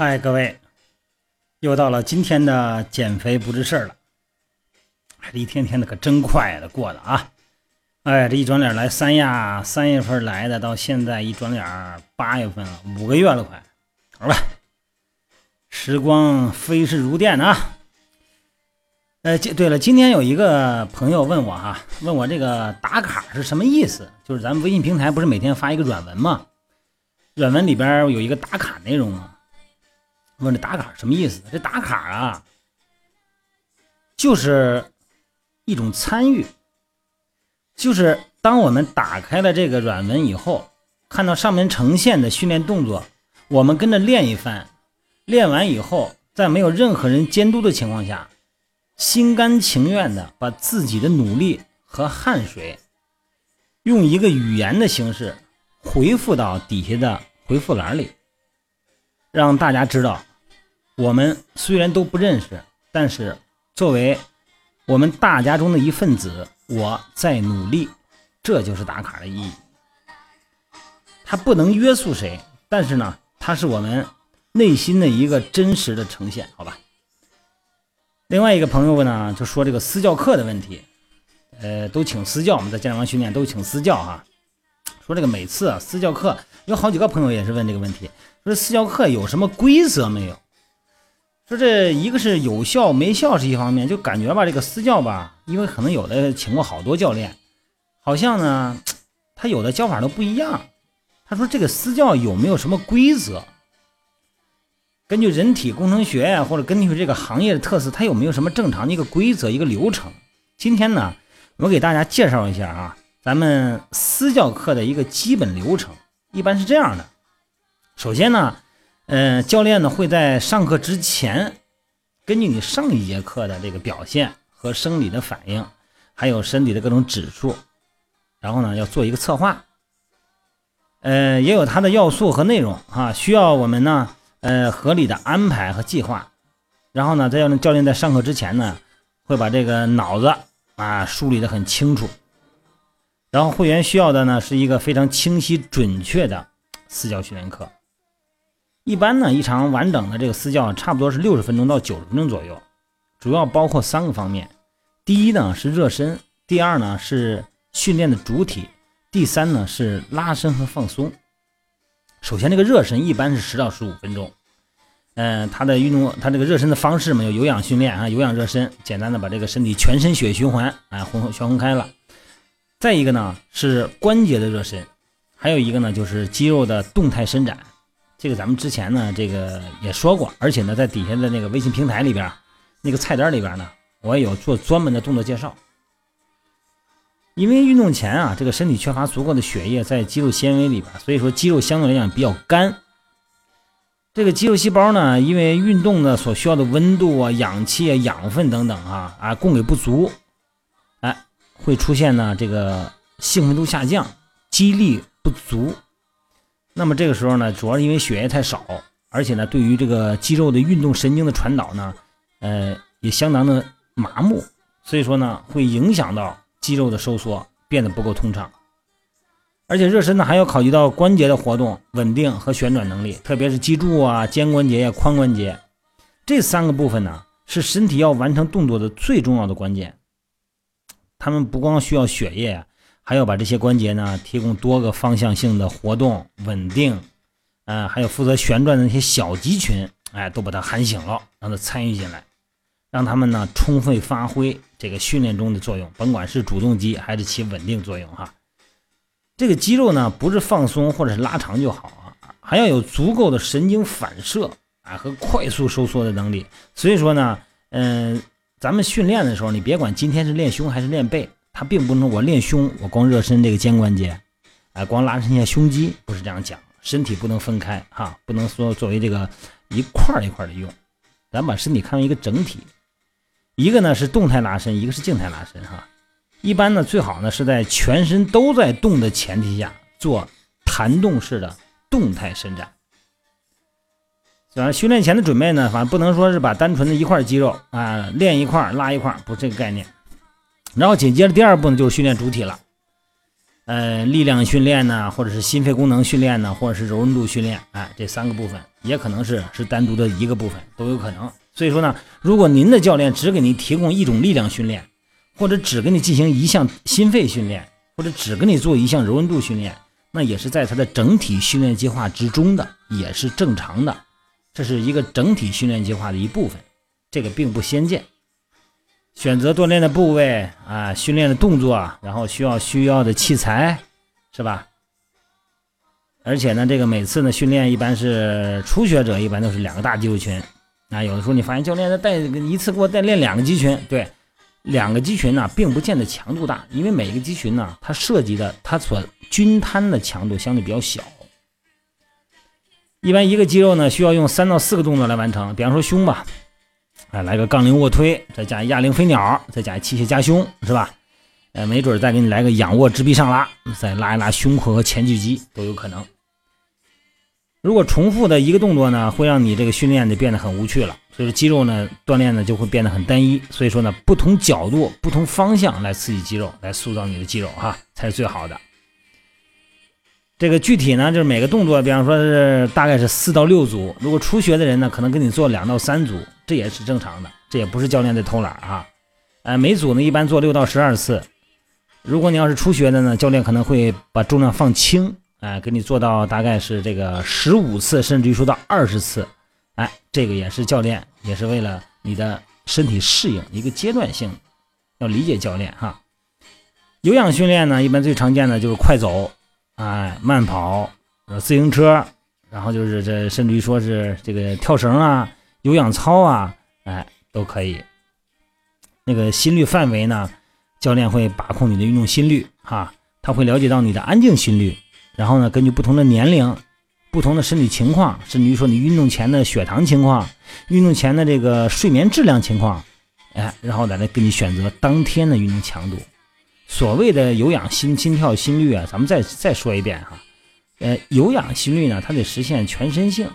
嗨，各位，又到了今天的减肥不是事儿了。这一天天的可真快的过的啊！哎，这一转脸来三亚，三月份来的，到现在一转脸八月份了，五个月了，快，好吧。时光飞逝如电啊！呃，对了，今天有一个朋友问我哈，问我这个打卡是什么意思？就是咱们微信平台不是每天发一个软文吗？软文里边有一个打卡内容？问这打卡什么意思？这打卡啊，就是一种参与，就是当我们打开了这个软文以后，看到上面呈现的训练动作，我们跟着练一番，练完以后，在没有任何人监督的情况下，心甘情愿的把自己的努力和汗水，用一个语言的形式回复到底下的回复栏里，让大家知道。我们虽然都不认识，但是作为我们大家中的一份子，我在努力，这就是打卡的意义。它不能约束谁，但是呢，它是我们内心的一个真实的呈现，好吧？另外一个朋友呢，就说这个私教课的问题，呃，都请私教，我们在健身房训练都请私教哈。说这个每次啊，私教课有好几个朋友也是问这个问题，说私教课有什么规则没有？说这一个是有效没效是一方面，就感觉吧，这个私教吧，因为可能有的请过好多教练，好像呢，他有的教法都不一样。他说这个私教有没有什么规则？根据人体工程学，或者根据这个行业的特色，它有没有什么正常的一个规则、一个流程？今天呢，我给大家介绍一下啊，咱们私教课的一个基本流程，一般是这样的。首先呢。嗯，教练呢会在上课之前，根据你上一节课的这个表现和生理的反应，还有身体的各种指数，然后呢要做一个策划。呃，也有它的要素和内容啊，需要我们呢呃合理的安排和计划。然后呢，再要教练在上课之前呢，会把这个脑子啊梳理的很清楚。然后会员需要的呢是一个非常清晰准确的私教训练课。一般呢，一场完整的这个私教差不多是六十分钟到九十分钟左右，主要包括三个方面：第一呢是热身，第二呢是训练的主体，第三呢是拉伸和放松。首先，这个热身一般是十到十五分钟。嗯，它的运动，它这个热身的方式嘛，有有氧训练啊，有氧热身，简单的把这个身体全身血液循环啊，红循环开了。再一个呢是关节的热身，还有一个呢就是肌肉的动态伸展。这个咱们之前呢，这个也说过，而且呢，在底下的那个微信平台里边，那个菜单里边呢，我也有做专门的动作介绍。因为运动前啊，这个身体缺乏足够的血液在肌肉纤维里边，所以说肌肉相对来讲比较干。这个肌肉细胞呢，因为运动的所需要的温度啊、氧气啊、养分等等啊啊供给不足，哎，会出现呢这个兴奋度下降、肌力不足。那么这个时候呢，主要是因为血液太少，而且呢，对于这个肌肉的运动神经的传导呢，呃，也相当的麻木，所以说呢，会影响到肌肉的收缩，变得不够通畅。而且热身呢，还要考虑到关节的活动、稳定和旋转能力，特别是脊柱啊、肩关节呀、髋关节这三个部分呢，是身体要完成动作的最重要的关键。他们不光需要血液。还要把这些关节呢提供多个方向性的活动稳定，嗯，还有负责旋转的那些小肌群，哎，都把它喊醒了，让它参与进来，让他们呢充分发挥这个训练中的作用，甭管是主动肌还是起稳定作用哈。这个肌肉呢不是放松或者是拉长就好啊，还要有足够的神经反射啊和快速收缩的能力。所以说呢，嗯，咱们训练的时候，你别管今天是练胸还是练背。它并不能我练胸，我光热身这个肩关节，哎，光拉伸一下胸肌，不是这样讲。身体不能分开哈，不能说作为这个一块一块的用，咱把身体看成一个整体。一个呢是动态拉伸，一个是静态拉伸哈。一般呢最好呢是在全身都在动的前提下做弹动式的动态伸展。反正训练前的准备呢，反正不能说是把单纯的一块肌肉啊练一块拉一块，不是这个概念。然后紧接着第二步呢，就是训练主体了。呃，力量训练呢，或者是心肺功能训练呢，或者是柔韧度训练，哎，这三个部分也可能是是单独的一个部分都有可能。所以说呢，如果您的教练只给您提供一种力量训练，或者只给你进行一项心肺训练，或者只给你做一项柔韧度训练，那也是在他的整体训练计划之中的，也是正常的。这是一个整体训练计划的一部分，这个并不鲜见。选择锻炼的部位啊，训练的动作，然后需要需要的器材，是吧？而且呢，这个每次呢训练一般是初学者一般都是两个大肌肉群啊。有的时候你发现教练他带一次给我带练两个肌群，对，两个肌群呢并不见得强度大，因为每个肌群呢它涉及的它所均摊的强度相对比较小。一般一个肌肉呢需要用三到四个动作来完成，比方说胸吧。哎，来个杠铃卧推，再加哑铃飞鸟，再加器械夹胸，是吧？哎，没准再给你来个仰卧直臂上拉，再拉一拉胸廓和前锯肌都有可能。如果重复的一个动作呢，会让你这个训练就变得很无趣了，所以说肌肉呢锻炼呢就会变得很单一。所以说呢，不同角度、不同方向来刺激肌肉，来塑造你的肌肉哈，才是最好的。这个具体呢，就是每个动作，比方说是大概是四到六组。如果初学的人呢，可能给你做两到三组，这也是正常的，这也不是教练在偷懒啊。呃，每组呢一般做六到十二次。如果你要是初学的呢，教练可能会把重量放轻，哎，给你做到大概是这个十五次，甚至于说到二十次。哎，这个也是教练，也是为了你的身体适应一个阶段性，要理解教练哈。有氧训练呢，一般最常见的就是快走。哎，慢跑，自行车，然后就是这，甚至于说是这个跳绳啊、有氧操啊，哎，都可以。那个心率范围呢，教练会把控你的运动心率，哈，他会了解到你的安静心率，然后呢，根据不同的年龄、不同的身体情况，甚至于说你运动前的血糖情况、运动前的这个睡眠质量情况，哎，然后再来给你选择当天的运动强度。所谓的有氧心心跳心率啊，咱们再再说一遍哈，呃，有氧心率呢，它得实现全身性，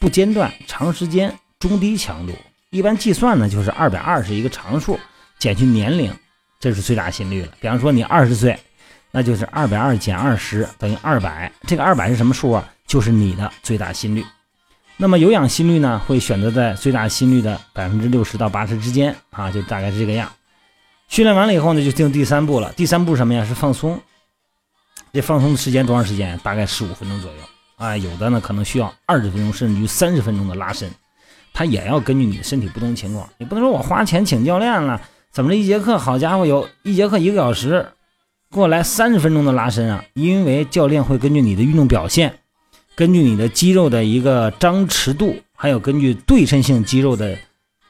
不间断、长时间、中低强度。一般计算呢，就是二百二是一个常数，减去年龄，这是最大心率了。比方说你二十岁，那就是二百二减二十等于二百，这个二百是什么数啊？就是你的最大心率。那么有氧心率呢，会选择在最大心率的百分之六十到八十之间啊，就大概是这个样。训练完了以后呢，就进第三步了。第三步什么呀？是放松。这放松的时间多长时间？大概十五分钟左右。啊，有的呢可能需要二十分钟，甚至于三十分钟的拉伸。它也要根据你的身体不同情况。你不能说我花钱请教练了，怎么这一节课？好家伙，有一节课一个小时，给我来三十分钟的拉伸啊！因为教练会根据你的运动表现，根据你的肌肉的一个张弛度，还有根据对称性肌肉的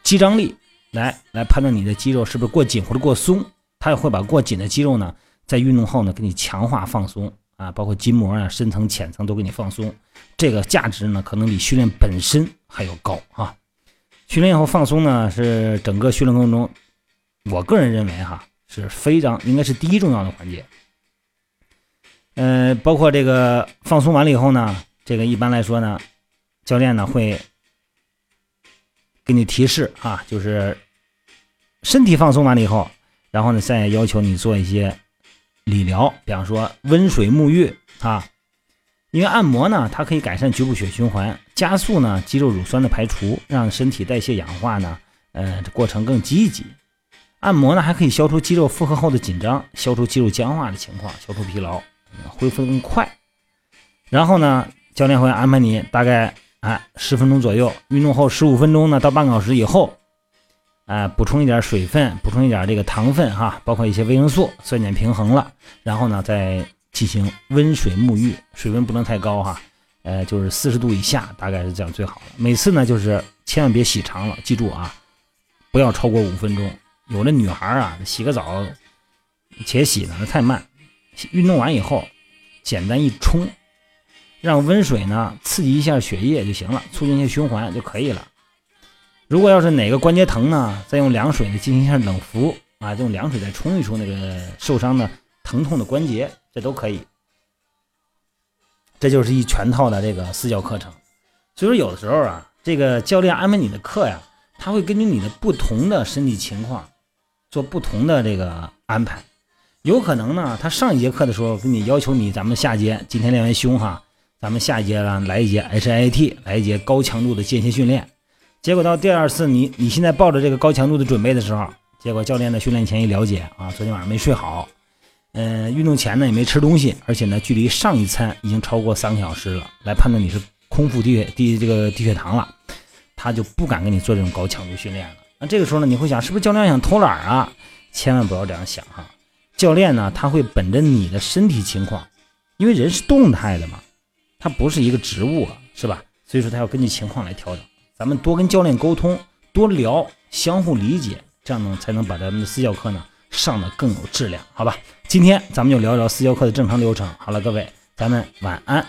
肌张力。来来判断你的肌肉是不是过紧或者过松，他也会把过紧的肌肉呢，在运动后呢给你强化放松啊，包括筋膜啊、深层、浅层都给你放松，这个价值呢可能比训练本身还要高啊。训练以后放松呢是整个训练过程中，我个人认为哈是非常应该是第一重要的环节。呃，包括这个放松完了以后呢，这个一般来说呢，教练呢会。给你提示啊，就是身体放松完了以后，然后呢，再要求你做一些理疗，比方说温水沐浴啊。因为按摩呢，它可以改善局部血循环，加速呢肌肉乳酸的排除，让身体代谢氧化呢，呃，这过程更积极。按摩呢，还可以消除肌肉负荷后的紧张，消除肌肉僵化的情况，消除疲劳，恢复的更快。然后呢，教练会安排你大概。哎，十分钟左右，运动后十五分钟呢，到半个小时以后，哎，补充一点水分，补充一点这个糖分哈，包括一些维生素，酸碱平衡了，然后呢，再进行温水沐浴，水温不能太高哈，呃，就是四十度以下，大概是这样最好的。每次呢，就是千万别洗长了，记住啊，不要超过五分钟。有的女孩啊，洗个澡且洗呢，太慢，运动完以后，简单一冲。让温水呢刺激一下血液就行了，促进一下循环就可以了。如果要是哪个关节疼呢，再用凉水呢进行一下冷敷啊，用凉水再冲一冲那个受伤的疼痛的关节，这都可以。这就是一全套的这个私教课程。所以说有的时候啊，这个教练安排你的课呀，他会根据你的不同的身体情况做不同的这个安排。有可能呢，他上一节课的时候跟你要求你，咱们下节今天练完胸哈，咱们下一节呢来一节 HIT，来一节高强度的间歇训练。结果到第二次你你现在抱着这个高强度的准备的时候，结果教练呢训练前一了解啊，昨天晚上没睡好，嗯，运动前呢也没吃东西，而且呢距离上一餐已经超过三个小时了，来判断你是空腹低血低这个低血糖了，他就不敢跟你做这种高强度训练了。那这个时候呢，你会想是不是教练想偷懒啊？千万不要这样想哈。教练呢，他会本着你的身体情况，因为人是动态的嘛，他不是一个植物啊，是吧？所以说他要根据情况来调整。咱们多跟教练沟通，多聊，相互理解，这样呢才能把咱们的私教课呢上的更有质量，好吧？今天咱们就聊聊私教课的正常流程。好了，各位，咱们晚安。